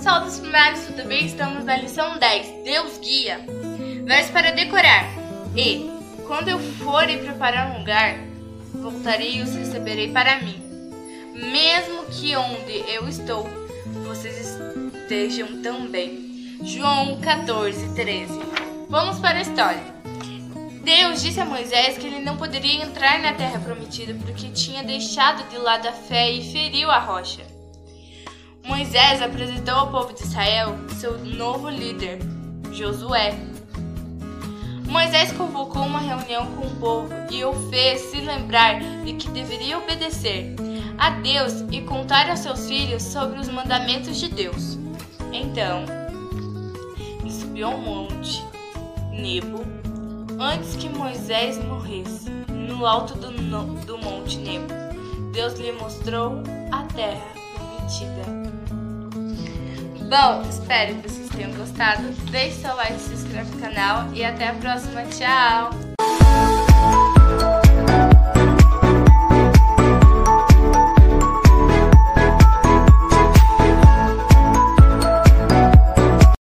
pessoal dos primários, tudo bem? Estamos na lição 10, Deus guia. Verso para decorar. E, quando eu for e preparar um lugar, voltarei e os receberei para mim. Mesmo que onde eu estou, vocês estejam também. João 14, 13. Vamos para a história. Deus disse a Moisés que ele não poderia entrar na terra prometida porque tinha deixado de lado a fé e feriu a rocha. Moisés apresentou ao povo de Israel seu novo líder, Josué. Moisés convocou uma reunião com o povo e o fez se lembrar de que deveria obedecer a Deus e contar aos seus filhos sobre os mandamentos de Deus. Então, ele subiu ao monte Nebo antes que Moisés morresse. No alto do, do monte Nebo, Deus lhe mostrou a terra prometida. Bom, espero que vocês tenham gostado. Deixe seu like, se inscreva no canal e até a próxima. Tchau!